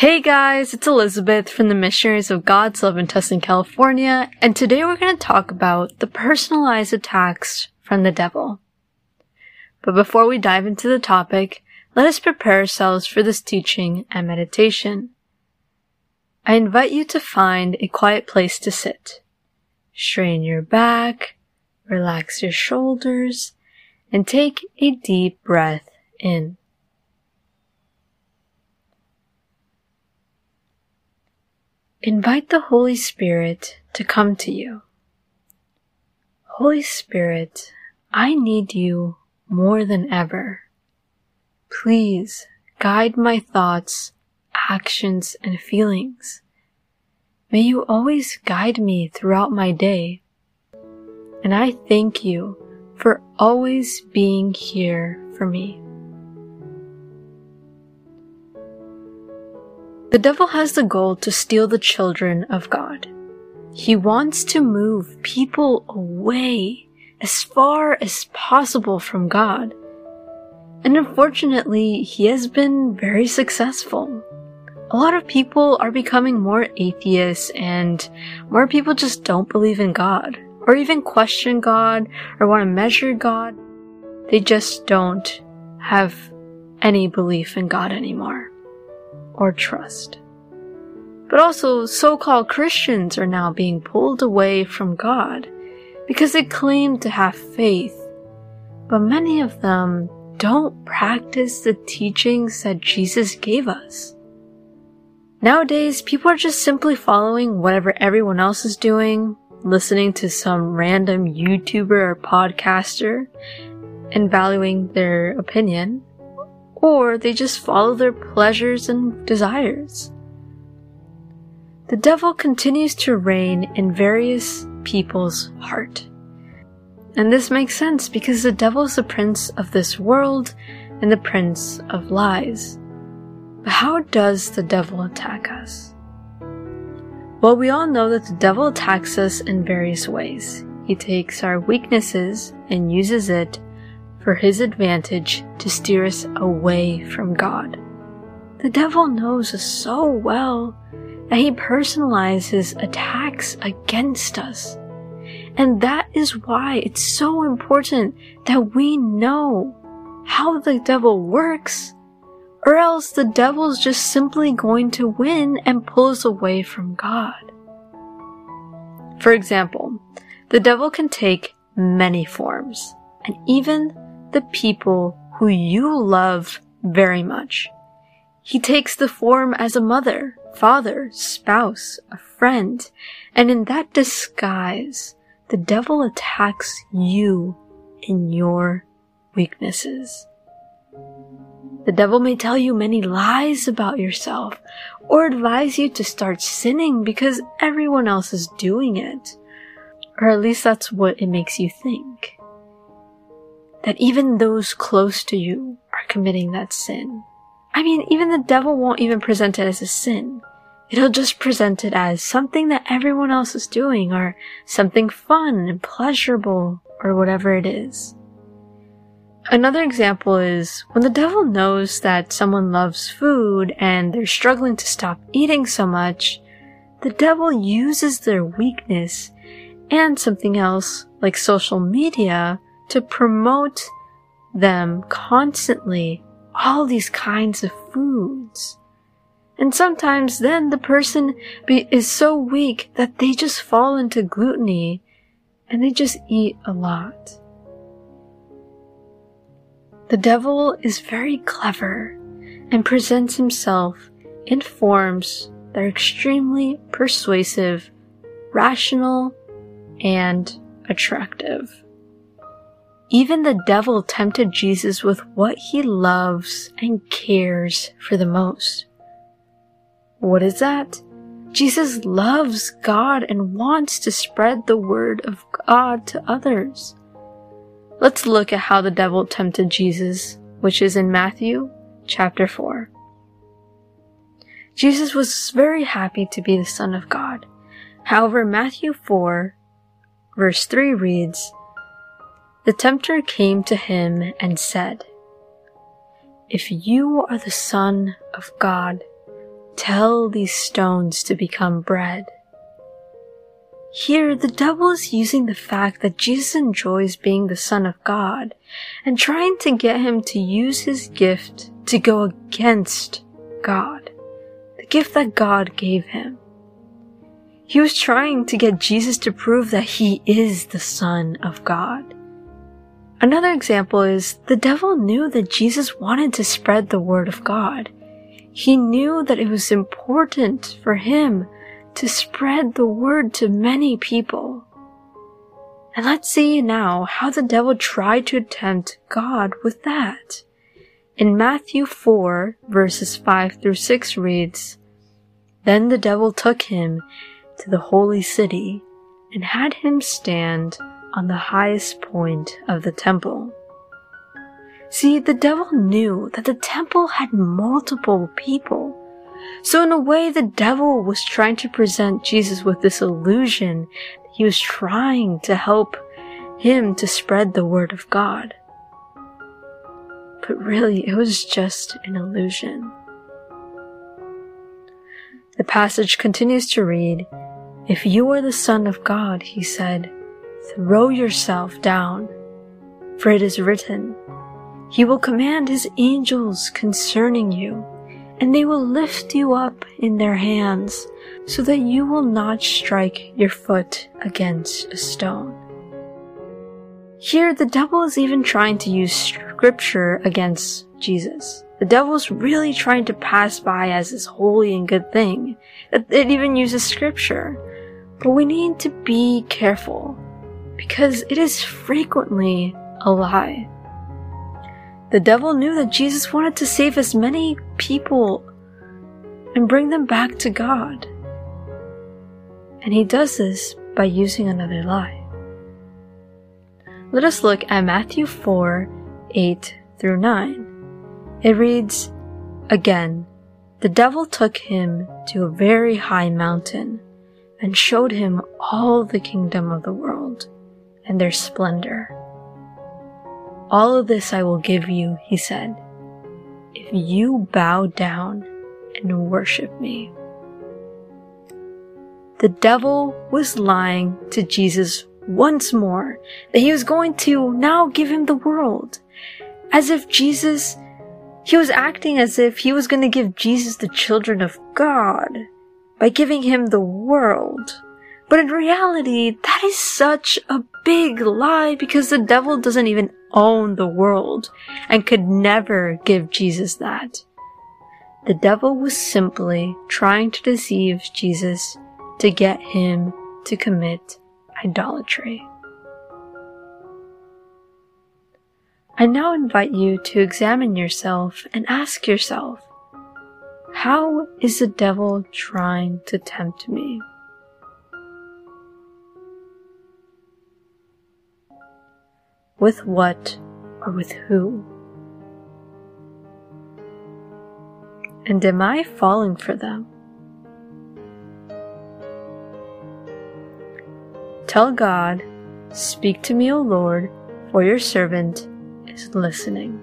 Hey guys, it's Elizabeth from the Missionaries of God's Love in Tustin, California, and today we're going to talk about the personalized attacks from the devil. But before we dive into the topic, let us prepare ourselves for this teaching and meditation. I invite you to find a quiet place to sit. Strain your back, relax your shoulders, and take a deep breath in. Invite the Holy Spirit to come to you. Holy Spirit, I need you more than ever. Please guide my thoughts, actions, and feelings. May you always guide me throughout my day. And I thank you for always being here for me. The devil has the goal to steal the children of God. He wants to move people away as far as possible from God. And unfortunately, he has been very successful. A lot of people are becoming more atheists and more people just don't believe in God or even question God or want to measure God. They just don't have any belief in God anymore or trust. But also, so-called Christians are now being pulled away from God because they claim to have faith, but many of them don't practice the teachings that Jesus gave us. Nowadays, people are just simply following whatever everyone else is doing, listening to some random YouTuber or podcaster, and valuing their opinion, or they just follow their pleasures and desires. The devil continues to reign in various people's heart. And this makes sense because the devil is the prince of this world and the prince of lies. But how does the devil attack us? Well, we all know that the devil attacks us in various ways. He takes our weaknesses and uses it for his advantage to steer us away from God. The devil knows us so well that he personalizes attacks against us. And that is why it's so important that we know how the devil works, or else the devil's just simply going to win and pull us away from God. For example, the devil can take many forms, and even the people who you love very much. He takes the form as a mother, father, spouse, a friend, and in that disguise, the devil attacks you in your weaknesses. The devil may tell you many lies about yourself or advise you to start sinning because everyone else is doing it. Or at least that's what it makes you think that even those close to you are committing that sin. I mean, even the devil won't even present it as a sin. It'll just present it as something that everyone else is doing or something fun and pleasurable or whatever it is. Another example is when the devil knows that someone loves food and they're struggling to stop eating so much, the devil uses their weakness and something else like social media to promote them constantly all these kinds of foods. And sometimes then the person be, is so weak that they just fall into gluttony and they just eat a lot. The devil is very clever and presents himself in forms that are extremely persuasive, rational, and attractive. Even the devil tempted Jesus with what he loves and cares for the most. What is that? Jesus loves God and wants to spread the word of God to others. Let's look at how the devil tempted Jesus, which is in Matthew chapter 4. Jesus was very happy to be the Son of God. However, Matthew 4 verse 3 reads, the tempter came to him and said, If you are the Son of God, Tell these stones to become bread. Here, the devil is using the fact that Jesus enjoys being the Son of God and trying to get him to use his gift to go against God, the gift that God gave him. He was trying to get Jesus to prove that he is the Son of God. Another example is the devil knew that Jesus wanted to spread the word of God. He knew that it was important for him to spread the word to many people. And let's see now how the devil tried to tempt God with that. In Matthew 4 verses 5 through 6 reads, Then the devil took him to the holy city and had him stand on the highest point of the temple. See, the devil knew that the temple had multiple people. So in a way, the devil was trying to present Jesus with this illusion. He was trying to help him to spread the word of God. But really, it was just an illusion. The passage continues to read, If you are the Son of God, he said, throw yourself down, for it is written, He will command His angels concerning you, and they will lift you up in their hands, so that you will not strike your foot against a stone. Here, the devil is even trying to use scripture against Jesus. The devil's really trying to pass by as this holy and good thing. It even uses scripture. But we need to be careful because it is frequently a lie. The devil knew that Jesus wanted to save as many people and bring them back to God. And he does this by using another lie. Let us look at Matthew 4 8 through 9. It reads, Again, the devil took him to a very high mountain and showed him all the kingdom of the world and their splendor. All of this I will give you, he said, if you bow down and worship me. The devil was lying to Jesus once more that he was going to now give him the world. As if Jesus, he was acting as if he was going to give Jesus the children of God by giving him the world. But in reality, that is such a big lie because the devil doesn't even own the world and could never give Jesus that. The devil was simply trying to deceive Jesus to get him to commit idolatry. I now invite you to examine yourself and ask yourself, how is the devil trying to tempt me? With what or with who? And am I falling for them? Tell God, Speak to me, O Lord, for your servant is listening.